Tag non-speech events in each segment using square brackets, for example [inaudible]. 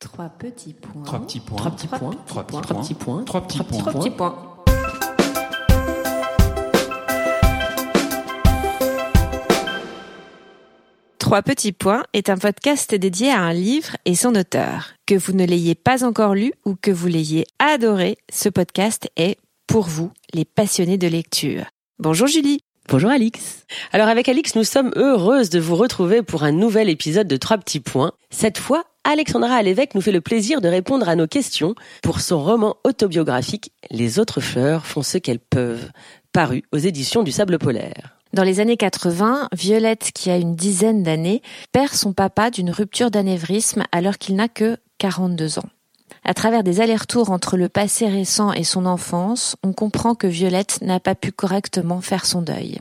Trois petits points. Trois petits points. Trois petits points. Trois petits Trois petits points. Trois petits points. Trois petits points. Trois petits points est un podcast dédié à un livre et son auteur. Que vous ne l'ayez pas encore lu ou que vous l'ayez adoré, ce podcast est pour vous, les passionnés de lecture. Bonjour Julie. Bonjour Alix. Alors avec Alix, nous sommes heureuses de vous retrouver pour un nouvel épisode de Trois petits points. Cette fois, Alexandra Alévèque nous fait le plaisir de répondre à nos questions pour son roman autobiographique Les autres fleurs font ce qu'elles peuvent, paru aux éditions du Sable polaire. Dans les années 80, Violette, qui a une dizaine d'années, perd son papa d'une rupture d'anévrisme alors qu'il n'a que 42 ans. À travers des allers-retours entre le passé récent et son enfance, on comprend que Violette n'a pas pu correctement faire son deuil.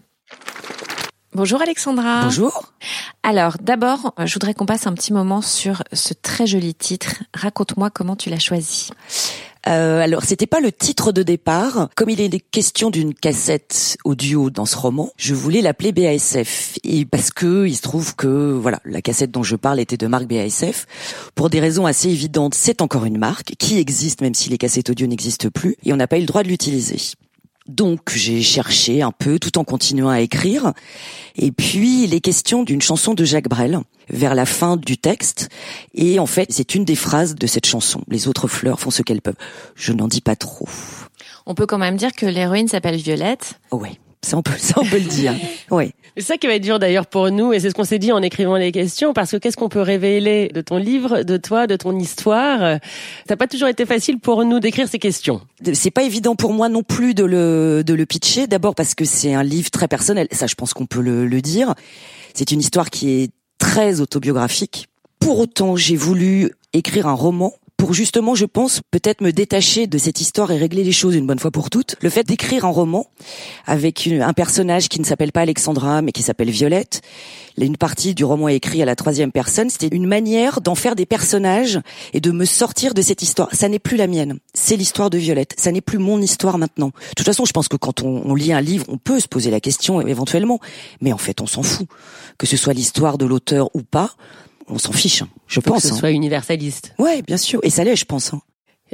Bonjour Alexandra. Bonjour. Alors d'abord, je voudrais qu'on passe un petit moment sur ce très joli titre. Raconte-moi comment tu l'as choisi. Euh, alors, c'était pas le titre de départ. Comme il est question d'une cassette audio dans ce roman, je voulais l'appeler BASF. Et parce que il se trouve que voilà, la cassette dont je parle était de marque BASF. Pour des raisons assez évidentes, c'est encore une marque qui existe même si les cassettes audio n'existent plus, et on n'a pas eu le droit de l'utiliser. Donc j'ai cherché un peu tout en continuant à écrire. Et puis il est question d'une chanson de Jacques Brel vers la fin du texte. Et en fait c'est une des phrases de cette chanson. Les autres fleurs font ce qu'elles peuvent. Je n'en dis pas trop. On peut quand même dire que l'héroïne s'appelle Violette. Ouais. Ça on peut, [laughs] ça on peut le dire. Oui. C'est ça qui va être dur d'ailleurs pour nous, et c'est ce qu'on s'est dit en écrivant les questions, parce que qu'est-ce qu'on peut révéler de ton livre, de toi, de ton histoire? Ça n'a pas toujours été facile pour nous d'écrire ces questions. C'est pas évident pour moi non plus de le, de le pitcher. D'abord parce que c'est un livre très personnel. Ça, je pense qu'on peut le, le dire. C'est une histoire qui est très autobiographique. Pour autant, j'ai voulu écrire un roman pour justement, je pense, peut-être me détacher de cette histoire et régler les choses une bonne fois pour toutes. Le fait d'écrire un roman avec un personnage qui ne s'appelle pas Alexandra, mais qui s'appelle Violette, une partie du roman est écrite à la troisième personne, c'était une manière d'en faire des personnages et de me sortir de cette histoire. Ça n'est plus la mienne, c'est l'histoire de Violette. Ça n'est plus mon histoire maintenant. De toute façon, je pense que quand on lit un livre, on peut se poser la question éventuellement, mais en fait, on s'en fout. Que ce soit l'histoire de l'auteur ou pas, on s'en fiche, hein, je pense. que ce hein. soit universaliste. Ouais, bien sûr. Et ça l'est, je pense. hein.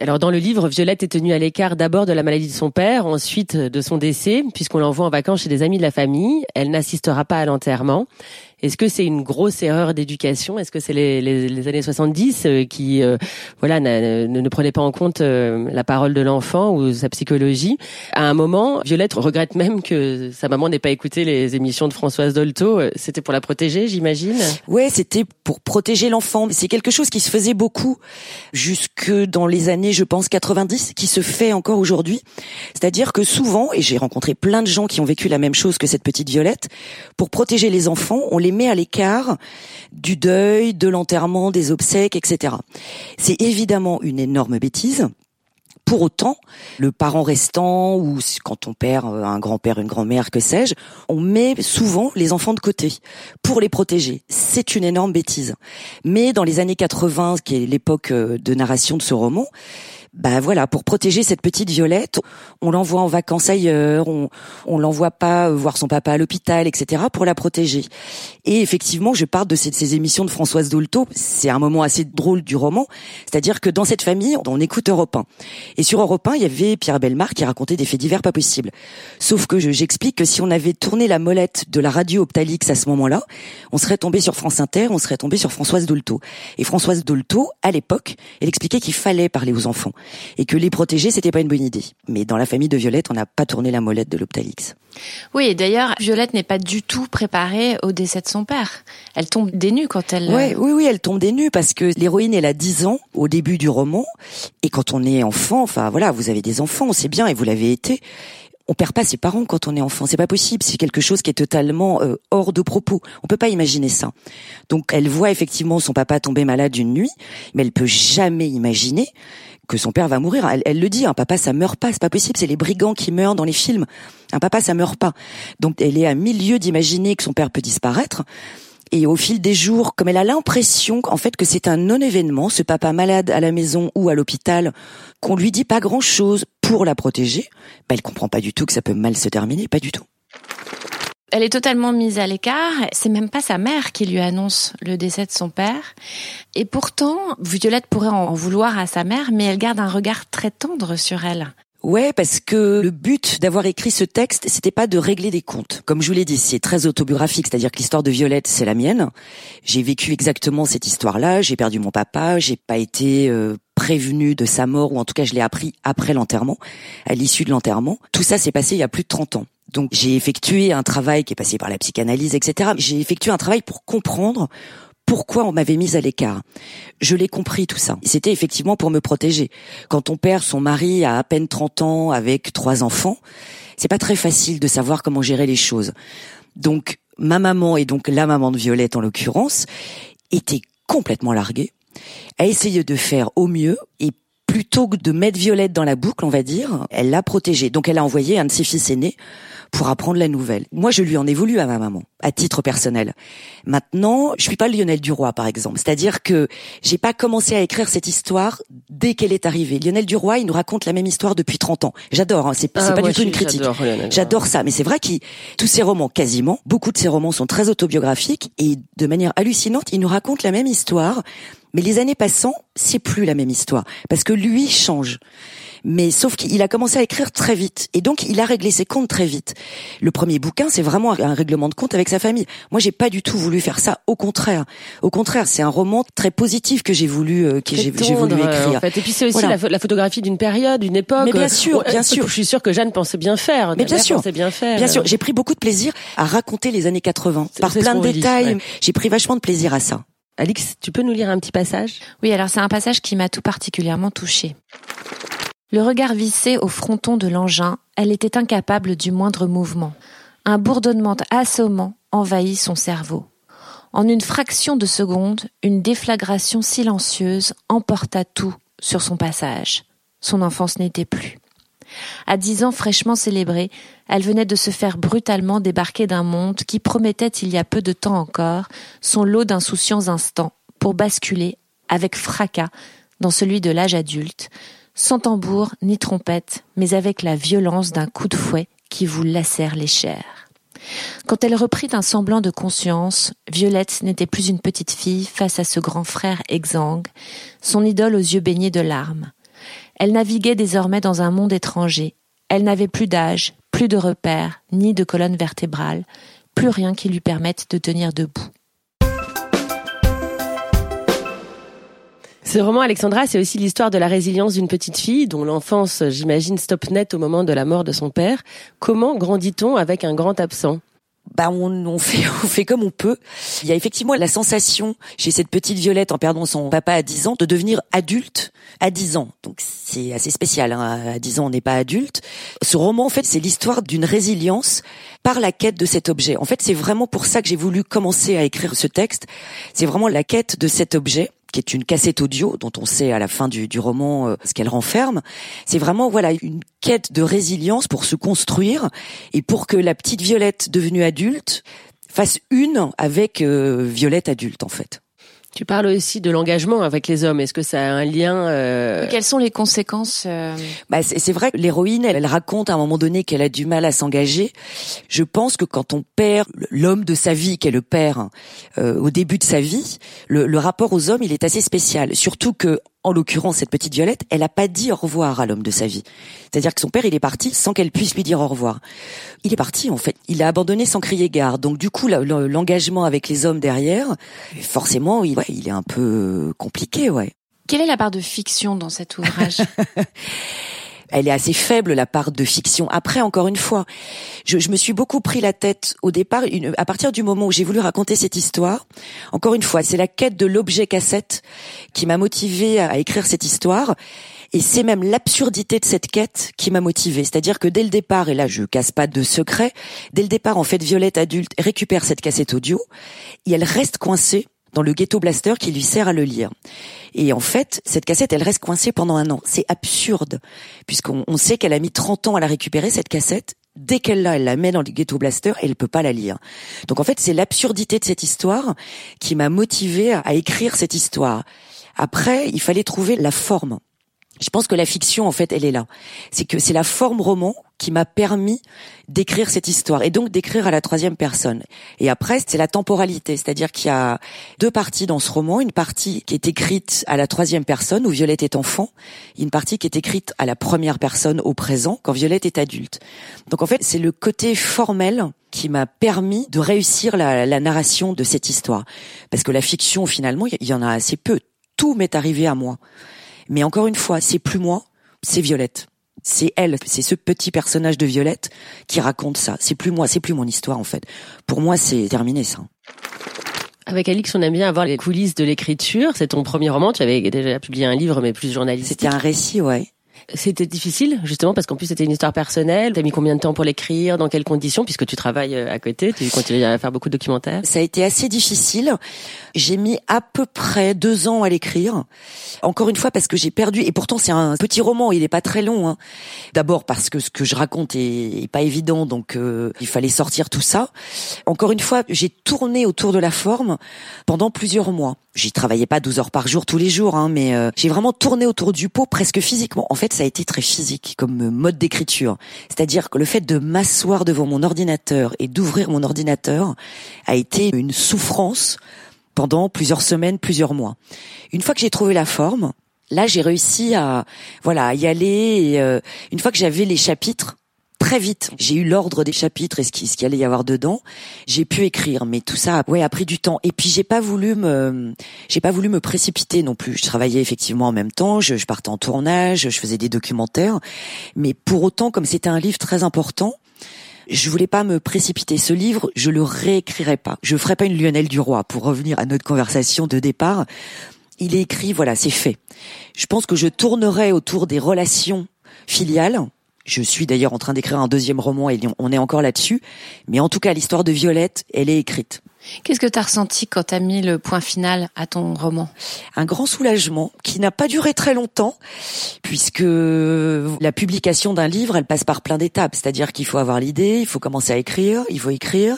Alors dans le livre, Violette est tenue à l'écart d'abord de la maladie de son père, ensuite de son décès, puisqu'on l'envoie en vacances chez des amis de la famille. Elle n'assistera pas à l'enterrement. Est-ce que c'est une grosse erreur d'éducation? Est-ce que c'est les, les, les années 70 euh, qui, euh, voilà, ne, ne prenaient pas en compte euh, la parole de l'enfant ou sa psychologie? À un moment, Violette regrette même que sa maman n'ait pas écouté les émissions de Françoise Dolto. Euh, C'était pour la protéger, j'imagine? Ouais, c'était pour protéger l'enfant. C'est quelque chose qui se faisait beaucoup jusque dans les années, je pense, 90, qui se fait encore aujourd'hui. C'est-à-dire que souvent, et j'ai rencontré plein de gens qui ont vécu la même chose que cette petite Violette, pour protéger les enfants, on les met à l'écart du deuil, de l'enterrement, des obsèques, etc. C'est évidemment une énorme bêtise. Pour autant, le parent restant ou quand on perd euh, un grand-père, une grand-mère, que sais-je, on met souvent les enfants de côté pour les protéger. C'est une énorme bêtise. Mais dans les années 80, qui est l'époque euh, de narration de ce roman, bah voilà, pour protéger cette petite Violette, on l'envoie en vacances ailleurs, on, on l'envoie pas euh, voir son papa à l'hôpital, etc. pour la protéger. Et effectivement, je parle de ces, ces émissions de Françoise Dolto. C'est un moment assez drôle du roman, c'est-à-dire que dans cette famille, on écoute Europe 1. Et sur Europe 1, il y avait Pierre Belmar qui racontait des faits divers pas possibles. Sauf que je- j'explique que si on avait tourné la molette de la radio Optalix à ce moment-là, on serait tombé sur France Inter, on serait tombé sur Françoise Dolto. Et Françoise Dolto, à l'époque, elle expliquait qu'il fallait parler aux enfants et que les protéger, c'était pas une bonne idée. Mais dans la famille de Violette, on n'a pas tourné la molette de l'Optalix. Oui, et d'ailleurs, Violette n'est pas du tout préparée au décès de son père. Elle tombe des nues quand elle... Ouais, oui, oui, elle tombe des nues parce que l'héroïne, elle a 10 ans au début du roman. Et quand on est enfant, enfin voilà, vous avez des enfants, c'est bien, et vous l'avez été. On perd pas ses parents quand on est enfant, c'est pas possible. C'est quelque chose qui est totalement euh, hors de propos. On peut pas imaginer ça. Donc, elle voit effectivement son papa tomber malade une nuit, mais elle peut jamais imaginer que son père va mourir. Elle, le dit, un papa ça meurt pas, c'est pas possible. C'est les brigands qui meurent dans les films. Un papa ça meurt pas. Donc, elle est à milieu d'imaginer que son père peut disparaître. Et au fil des jours, comme elle a l'impression en fait que c'est un non-événement, ce papa malade à la maison ou à l'hôpital, qu'on lui dit pas grand-chose pour la protéger, bah, elle comprend pas du tout que ça peut mal se terminer, pas du tout. Elle est totalement mise à l'écart. C'est même pas sa mère qui lui annonce le décès de son père. Et pourtant, Violette pourrait en vouloir à sa mère, mais elle garde un regard très tendre sur elle. Ouais, parce que le but d'avoir écrit ce texte, c'était pas de régler des comptes. Comme je vous l'ai dit, c'est très autobiographique, c'est-à-dire que l'histoire de Violette, c'est la mienne. J'ai vécu exactement cette histoire-là. J'ai perdu mon papa. J'ai pas été euh, prévenu de sa mort, ou en tout cas, je l'ai appris après l'enterrement, à l'issue de l'enterrement. Tout ça s'est passé il y a plus de 30 ans. Donc j'ai effectué un travail qui est passé par la psychanalyse, etc. J'ai effectué un travail pour comprendre pourquoi on m'avait mise à l'écart. Je l'ai compris tout ça. C'était effectivement pour me protéger. Quand on perd son mari à à peine 30 ans avec trois enfants, c'est pas très facile de savoir comment gérer les choses. Donc ma maman et donc la maman de Violette en l'occurrence était complètement larguée, a essayé de faire au mieux et plutôt que de mettre Violette dans la boucle, on va dire, elle l'a protégée. Donc elle a envoyé un de ses fils aînés pour apprendre la nouvelle. Moi, je lui en ai voulu à ma maman, à titre personnel. Maintenant, je suis pas Lionel Duroy, par exemple. C'est-à-dire que j'ai pas commencé à écrire cette histoire dès qu'elle est arrivée. Lionel Duroy, il nous raconte la même histoire depuis 30 ans. J'adore, hein, c'est Ah, pas du tout une critique. J'adore ça, mais c'est vrai que tous ses romans, quasiment, beaucoup de ses romans sont très autobiographiques et de manière hallucinante, il nous raconte la même histoire. Mais les années passant, c'est plus la même histoire parce que lui change. Mais sauf qu'il a commencé à écrire très vite et donc il a réglé ses comptes très vite. Le premier bouquin, c'est vraiment un règlement de compte avec sa famille. Moi, j'ai pas du tout voulu faire ça. Au contraire, au contraire, c'est un roman très positif que j'ai voulu euh, que j'ai voulu écrire. En fait. Et puis c'est aussi Voilà. la, pho- la photographie d'une période, d'une époque. Mais bien sûr, Euh, bien sûr. [laughs] Je suis sûre que Jeanne pensait bien faire. Mais bien sûr. pensait bien faire. Bien sûr, j'ai pris beaucoup de plaisir à raconter les années 80 C'est- par plein de détails. ouais. J'ai pris vachement de plaisir à ça. Alix, tu peux nous lire un petit passage? Oui, alors c'est un passage qui m'a tout particulièrement touchée. Le regard vissé au fronton de l'engin, elle était incapable du moindre mouvement. Un bourdonnement assommant envahit son cerveau. En une fraction de seconde, une déflagration silencieuse emporta tout sur son passage. Son enfance n'était plus. À dix ans fraîchement célébrés, elle venait de se faire brutalement débarquer d'un monde qui promettait il y a peu de temps encore son lot d'insouciants instants pour basculer avec fracas dans celui de l'âge adulte, sans tambour ni trompette, mais avec la violence d'un coup de fouet qui vous lacère les chairs. Quand elle reprit un semblant de conscience, Violette n'était plus une petite fille face à ce grand frère exsangue, son idole aux yeux baignés de larmes. Elle naviguait désormais dans un monde étranger. Elle n'avait plus d'âge, plus de repères, ni de colonne vertébrale, plus rien qui lui permette de tenir debout. Ce roman, Alexandra, c'est aussi l'histoire de la résilience d'une petite fille dont l'enfance, j'imagine, stoppe net au moment de la mort de son père. Comment grandit-on avec un grand absent? Bah on, on fait [laughs] on fait comme on peut. Il y a effectivement la sensation chez cette petite Violette en perdant son papa à 10 ans de devenir adulte à 10 ans. Donc c'est assez spécial. Hein. À 10 ans on n'est pas adulte. Ce roman en fait c'est l'histoire d'une résilience par la quête de cet objet. En fait c'est vraiment pour ça que j'ai voulu commencer à écrire ce texte. C'est vraiment la quête de cet objet qui est une cassette audio dont on sait à la fin du, du roman euh, ce qu'elle renferme. C'est vraiment voilà une quête de résilience pour se construire et pour que la petite Violette devenue adulte fasse une avec euh, Violette adulte en fait. Tu parles aussi de l'engagement avec les hommes. Est-ce que ça a un lien euh, Quelles sont les conséquences euh, Bah, c'est c'est vrai que l'héroïne, elle, elle raconte à un moment donné qu'elle a du mal à s'engager. Je pense que quand on perd l'homme de sa vie, qui est le père, euh, au début de sa vie, le, le rapport aux hommes, il est assez spécial. Surtout que, en l'occurrence, cette petite Violette, elle a pas dit au revoir à l'homme de sa vie. C'est-à-dire que son père, il est parti sans qu'elle puisse lui dire au revoir. Il est parti, en fait. Il a abandonné sans crier gare. Donc, du coup, l'engagement avec les hommes derrière, forcément, il, ouais, il est un peu compliqué, ouais. Quelle est la part de fiction dans cet ouvrage? [laughs] elle est assez faible la part de fiction. Après, encore une fois, je, je me suis beaucoup pris la tête au départ, à partir du moment où j'ai voulu raconter cette histoire. Encore une fois, c'est la quête de l'objet cassette qui m'a motivé à, à écrire cette histoire. Et c'est même l'absurdité de cette quête qui m'a motivé. C'est-à-dire que dès le départ, et là je casse pas de secret, dès le départ, en fait, Violette adulte récupère cette cassette audio et elle reste coincée dans le ghetto blaster qui lui sert à le lire. Et en fait, cette cassette, elle reste coincée pendant un an. C'est absurde, puisqu'on on sait qu'elle a mis 30 ans à la récupérer, cette cassette. Dès qu'elle l'a, elle la met dans le ghetto blaster et elle peut pas la lire. Donc en fait, c'est l'absurdité de cette histoire qui m'a motivée à écrire cette histoire. Après, il fallait trouver la forme. Je pense que la fiction, en fait, elle est là. C'est que c'est la forme roman qui m'a permis d'écrire cette histoire et donc d'écrire à la troisième personne. Et après, c'est la temporalité, c'est-à-dire qu'il y a deux parties dans ce roman, une partie qui est écrite à la troisième personne où Violette est enfant, une partie qui est écrite à la première personne au présent quand Violette est adulte. Donc en fait, c'est le côté formel qui m'a permis de réussir la, la narration de cette histoire. Parce que la fiction, finalement, il y en a assez peu. Tout m'est arrivé à moi. Mais encore une fois, c'est plus moi, c'est Violette. C'est elle, c'est ce petit personnage de Violette qui raconte ça. C'est plus moi, c'est plus mon histoire en fait. Pour moi, c'est terminé ça. Avec Alix, on aime bien avoir les coulisses de l'écriture. C'est ton premier roman. Tu avais déjà publié un livre, mais plus journalistique. C'était un récit, ouais. C'était difficile, justement, parce qu'en plus c'était une histoire personnelle. T'as mis combien de temps pour l'écrire Dans quelles conditions Puisque tu travailles euh, à côté, tu continues à faire beaucoup de documentaires? Ça a été assez difficile. J'ai mis à peu près deux ans à l'écrire. Encore une fois, parce que j'ai perdu. Et pourtant, c'est un petit roman. Il n'est pas très long. Hein. D'abord parce que ce que je raconte est, pas évident, donc euh, il fallait sortir tout ça. Encore une fois, j'ai tourné autour de la forme pendant plusieurs mois. J'y travaillais pas 12 heures par jour tous les jours, hein, mais euh, j'ai vraiment tourné autour du pot presque physiquement. En fait, ça a été très physique comme mode d'écriture. C'est-à-dire que le fait de m'asseoir devant mon ordinateur et d'ouvrir mon ordinateur a été une souffrance pendant plusieurs semaines, plusieurs mois. Une fois que j'ai trouvé la forme, là j'ai réussi à voilà y aller. Euh, une fois que j'avais les chapitres, très vite. J'ai eu l'ordre des chapitres et ce qui, ce qui allait y avoir dedans. J'ai pu écrire, mais tout ça, ouais, a pris du temps. Et puis j'ai pas voulu me, j'ai pas voulu me précipiter non plus. Je travaillais effectivement en même temps. Je, je partais en tournage, je faisais des documentaires, mais pour autant, comme c'était un livre très important, je voulais pas me précipiter. Ce livre, je le réécrirais pas. Je ferais pas une Lionel Duroy pour revenir à notre conversation de départ. Il est écrit, voilà, c'est fait. Je pense que je tournerai autour des relations filiales je suis d'ailleurs en train d'écrire un deuxième roman et on est encore là-dessus. Mais en tout cas, l'histoire de Violette, elle est écrite. Qu'est-ce que tu as ressenti quand tu as mis le point final à ton roman? Un grand soulagement qui n'a pas duré très longtemps puisque la publication d'un livre, elle passe par plein d'étapes. C'est-à-dire qu'il faut avoir l'idée, il faut commencer à écrire, il faut écrire.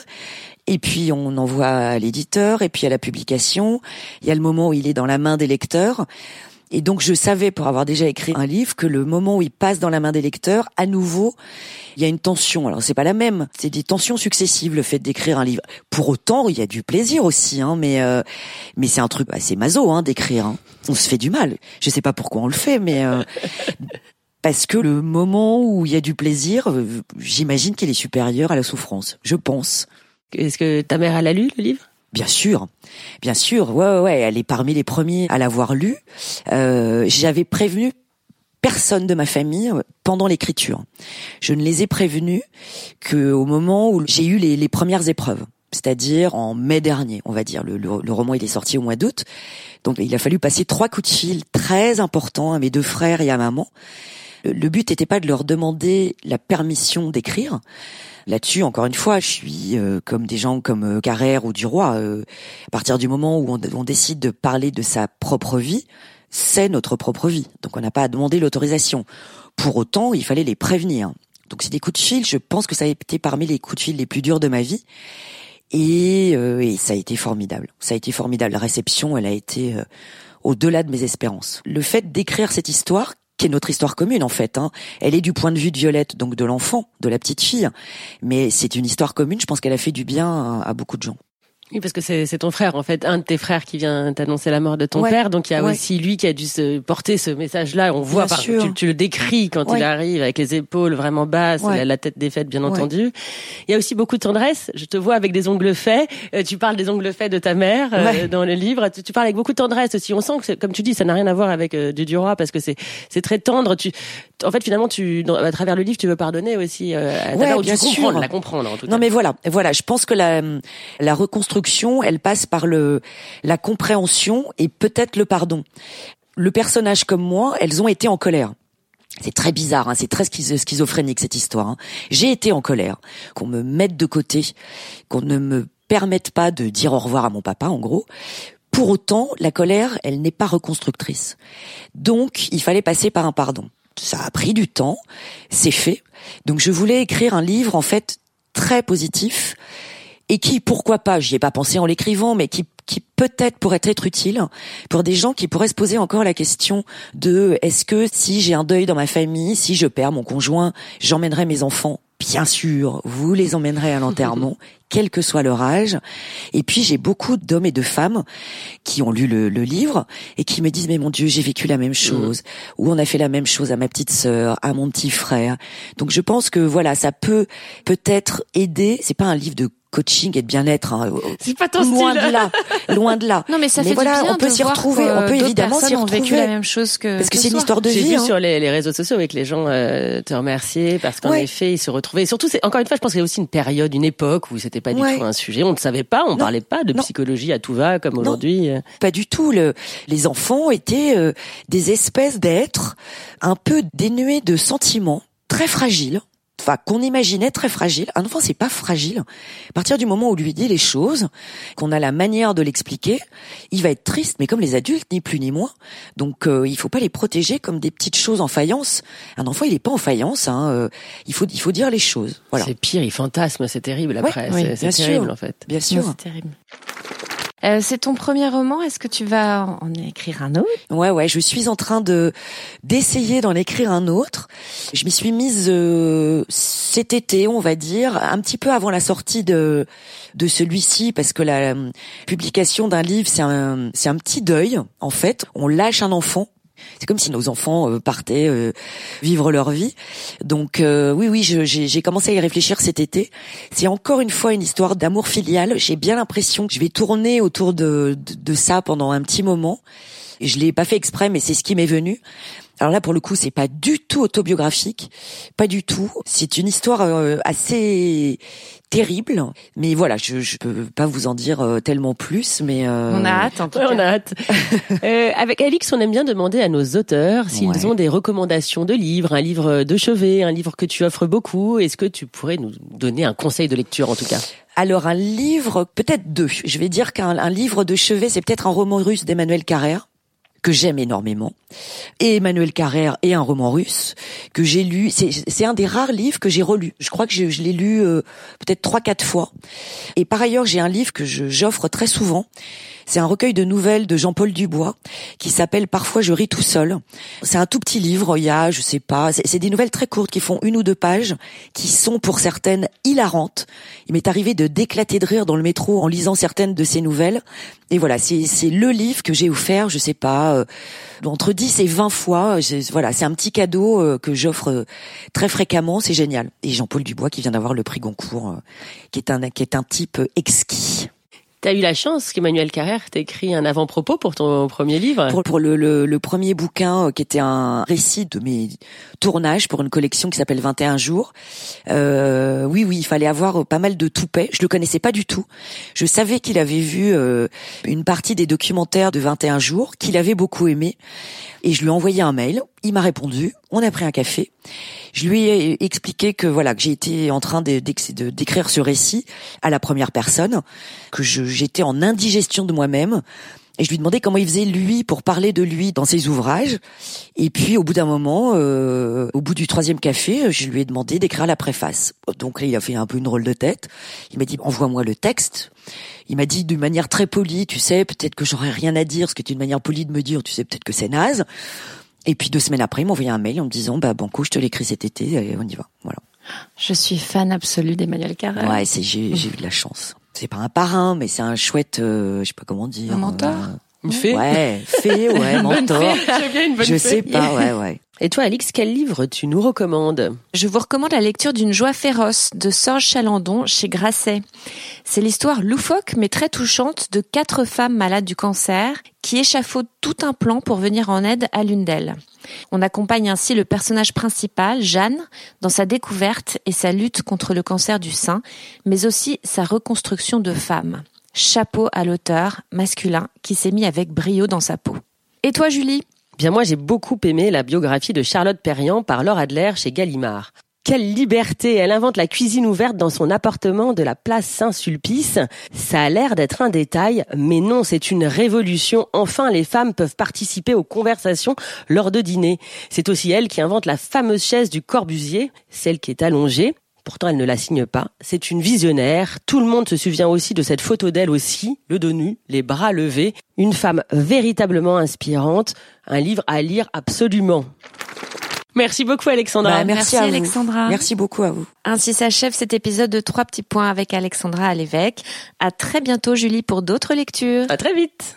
Et puis on envoie à l'éditeur, et puis à la publication. Il y a le moment où il est dans la main des lecteurs. Et donc je savais, pour avoir déjà écrit un livre, que le moment où il passe dans la main des lecteurs, à nouveau, il y a une tension. Alors c'est pas la même, c'est des tensions successives le fait d'écrire un livre. Pour autant, il y a du plaisir aussi, hein, mais euh, mais c'est un truc assez maso hein, d'écrire. Hein. On se fait du mal. Je sais pas pourquoi on le fait, mais euh, [laughs] parce que le moment où il y a du plaisir, euh, j'imagine qu'il est supérieur à la souffrance. Je pense. Est-ce que ta mère elle a lu le livre? Bien sûr, bien sûr, ouais, ouais, ouais, elle est parmi les premiers à l'avoir lu. Euh, J'avais prévenu personne de ma famille pendant l'écriture. Je ne les ai prévenus qu'au moment où j'ai eu les, premières épreuves, c'est-à-dire en mai dernier, on va dire. Le, le, le roman il est sorti au mois d'août, donc il a fallu passer trois coups de fil très importants à mes deux frères et à maman. Le, but n'était pas de leur demander la permission d'écrire, Là-dessus, encore une fois, je suis euh, comme des gens comme euh, Carrère ou Duroy. Euh, à partir du moment où on, on, décide de parler de sa propre vie, c'est notre propre vie. Donc on n'a pas à demander l'autorisation. Pour autant, il fallait les prévenir. Donc c'est des coups de fil. Je pense que ça a été parmi les coups de fil les plus durs de ma vie. Et, et ça a été formidable. Ça a été formidable. La réception, elle a été au-delà de mes espérances. Le fait d'écrire cette histoire qui est notre histoire commune en fait. Hein. Elle est du point de vue de Violette, donc de l'enfant, de la petite fille, mais c'est une histoire commune. Je pense qu'elle a fait du bien à beaucoup de gens. Oui, parce que c'est ton frère, en fait, un de tes frères qui vient t'annoncer la mort de ton père. Donc il y a aussi lui qui a dû se porter ce message-là. On voit, par, tu, tu, le décris quand il arrive avec les épaules vraiment basses, la, tête défaite, bien entendu. Il y a aussi beaucoup de tendresse. Je te vois avec des ongles faits. Euh, tu parles des ongles faits de ta mère euh, dans le livre. Tu, parles avec beaucoup de tendresse aussi. On sent que, comme tu dis, ça n'a rien à voir avec euh, du Duroy parce que c'est c'est très tendre. Tu, en fait, finalement, tu, à travers le livre, tu veux pardonner aussi. Euh, à tu sûr. la comprendre. En tout non, mais voilà, voilà. Je pense que la la reconstruction elle passe par la compréhension et peut-être le pardon. Le personnage comme moi, elles ont été en colère. C'est très bizarre, hein, c'est très schizophrénique cette histoire. Hein. J'ai été en colère, qu'on me mette de côté, qu'on ne me permette pas de dire au revoir à mon papa, en gros. Pour autant, la colère, elle n'est pas reconstructrice. Donc, il fallait passer par un pardon. Ça a pris du temps, c'est fait. Donc, je voulais écrire un livre, en fait, très positif, et qui, pourquoi pas, j'y ai pas pensé en l'écrivant, mais qui, qui peut-être pourrait être utile pour des gens qui pourraient se poser encore la question de est-ce que si j'ai un deuil dans ma famille, si je perds mon conjoint, j'emmènerai mes enfants? Bien sûr, vous les emmènerez à l'enterrement, [laughs] quel que soit leur âge. Et puis j'ai beaucoup d'hommes et de femmes qui ont lu le, livre et qui me disent mais mon Dieu j'ai vécu la même chose ou on a fait la même chose à ma petite sœur, à mon petit frère. Donc je pense que voilà ça peut peut-être aider. C'est pas un livre de coaching et de bien-être. Hein. C'est pas ton loin style. de là, loin de là. [laughs] Non, mais ça fait voilà, du bien on peut de s'y voir retrouver, on peut d'autres évidemment s'y personnes ont retrouver. vécu la même chose que parce que que c'est une toi. histoire de J'ai vie. vu hein. sur les, les réseaux sociaux avec les gens euh, te remercier parce qu'en Ouais. effet ils se retrouvaient. Et surtout, c'est encore une fois, je pense qu'il y a aussi une période, une époque où c'était pas du Ouais. tout un sujet. On ne savait pas, on Non. parlait pas de Non. psychologie à tout va comme aujourd'hui. Pas du tout. Le, les enfants étaient euh, des espèces d'êtres un peu dénués de sentiments, très fragiles. Enfin, qu'on imaginait très fragiles. Un enfant, c'est pas fragile. À partir du moment où on lui dit les choses, qu'on a la manière de l'expliquer, il va être triste, mais comme les adultes, ni plus ni moins. Donc, euh, il faut pas les protéger comme des petites choses en faïence. Un enfant, il est pas en faïence. Hein. euh, il faut, il faut dire les choses. Voilà. C'est pire, ils fantasment, c'est terrible après. oui, c'est sûr. terrible en fait. Bien Ouais, sûr. C'est terrible. Euh, c'est ton premier roman. Est-ce que tu vas en écrire un autre? Ouais, ouais, je suis en train de d'essayer d'en écrire un autre. Je m'y suis mise euh, cet été, on va dire, un petit peu avant la sortie de de celui-ci, parce que la euh, publication d'un livre, c'est un c'est un petit deuil. En fait, on lâche un enfant. C'est comme si nos enfants euh, partaient euh, vivre leur vie. Donc euh, oui, oui, j'ai commencé à y réfléchir cet été. C'est encore une fois une histoire d'amour filial. J'ai bien l'impression que je vais tourner autour de, de, de ça pendant un petit moment. Je l'ai pas fait exprès, mais c'est ce qui m'est venu. Alors là, pour le coup, c'est pas du tout autobiographique, pas du tout. C'est une histoire euh, assez terrible, mais voilà, je, je peux pas vous en dire euh, tellement plus, mais euh, On a hâte en tout Ouais, cas. on a hâte. [laughs] Euh, avec Alix, on aime bien demander à nos auteurs s'ils Ouais. ont des recommandations de livres, un livre de chevet, un livre que tu offres beaucoup. Est-ce que tu pourrais nous donner un conseil de lecture en tout cas? Alors un livre, peut-être deux. Je vais dire qu'un un livre de chevet, c'est peut-être un roman russe d'Emmanuel Carrère que j'aime énormément. Et Emmanuel Carrère est un roman russe que j'ai lu. C'est un des rares livres que j'ai relu. Je crois que je, je l'ai lu euh, peut-être trois quatre fois. Et par ailleurs, j'ai un livre que j'offre très souvent. C'est un recueil de nouvelles de Jean-Paul Dubois qui s'appelle Parfois je ris tout seul. C'est un tout petit livre, il y a, je sais pas, c'est des nouvelles très courtes qui font une ou deux pages, qui sont pour certaines hilarantes. Il m'est arrivé de d'éclater de rire dans le métro en lisant certaines de ces nouvelles. Et voilà, c'est le livre que j'ai offert, je sais pas, euh, entre 10 et 20 fois. J'ai- Voilà, c'est un petit cadeau euh, que j'offre euh, très fréquemment, c'est génial. Et Jean-Paul Dubois qui vient d'avoir le prix Goncourt, euh, qui est un qui est un type euh, exquis. T'as eu la chance qu'Emmanuel Carrère t'ait écrit un avant-propos pour ton premier livre? Pour, le premier bouquin euh, qui était un récit de mes tournages pour une collection qui s'appelle 21 jours. Euh, oui, oui, il fallait avoir euh, pas mal de toupets. Je le connaissais pas du tout. Je savais qu'il avait vu euh, une partie des documentaires de 21 jours, qu'il avait beaucoup aimé. Et je lui ai envoyé un mail. Il m'a répondu. On a pris un café. Je lui ai expliqué que voilà que été en train d'écrire ce récit à la première personne, que j'étais en indigestion de moi-même. Et je lui demandais comment il faisait lui pour parler de lui dans ses ouvrages. Et puis au bout d'un moment, euh, au bout du troisième café, je lui ai demandé d'écrire la préface. Donc là, il a fait un peu une drôle de tête. Il m'a dit envoie-moi le texte. Il m'a dit d'une manière très polie, tu sais, peut-être que j'aurais rien à dire, ce qui est une manière polie de me dire, tu sais, peut-être que c'est naze. Et puis deux semaines après, il m'a envoyé un mail en me disant bah banco, je te l'écris cet été, on y va. Voilà. Je suis fan absolue d'Emmanuel Carrère. Ouais, c'est j'ai j'ai eu de la chance. C'est pas un parrain, mais c'est un chouette, euh, je sais pas comment dire. Un mentor euh, Une fée Ouais, fée, ouais, [laughs] mentor. J'aime bien une bonne Je fée. sais pas, ouais, ouais. [laughs] Et toi, Alix, quel livre tu nous recommandes? Je vous recommande la lecture d'une joie féroce de Sorge Chalandon chez Grasset. C'est l'histoire loufoque mais très touchante de quatre femmes malades du cancer qui échafaudent tout un plan pour venir en aide à l'une d'elles. On accompagne ainsi le personnage principal, Jeanne, dans sa découverte et sa lutte contre le cancer du sein, mais aussi sa reconstruction de femme. Chapeau à l'auteur masculin qui s'est mis avec brio dans sa peau. Et toi, Julie? Bien moi, j'ai beaucoup aimé la biographie de Charlotte Perriand par Laure Adler chez Gallimard. Quelle liberté Elle invente la cuisine ouverte dans son appartement de la place Saint-Sulpice. Ça a l'air d'être un détail, mais non, c'est une révolution. Enfin, les femmes peuvent participer aux conversations lors de dîner. C'est aussi elle qui invente la fameuse chaise du Corbusier, celle qui est allongée. Pourtant, elle ne la signe pas. C'est une visionnaire. Tout le monde se souvient aussi de cette photo d'elle aussi, le dos nu, les bras levés. Une femme véritablement inspirante. Un livre à lire absolument. Merci beaucoup Alexandra. Bah, merci, à vous. Alexandra. Merci beaucoup à vous. Ainsi s'achève cet épisode de Trois petits points avec Alexandra à l'évêque. À très bientôt Julie pour d'autres lectures. À très vite.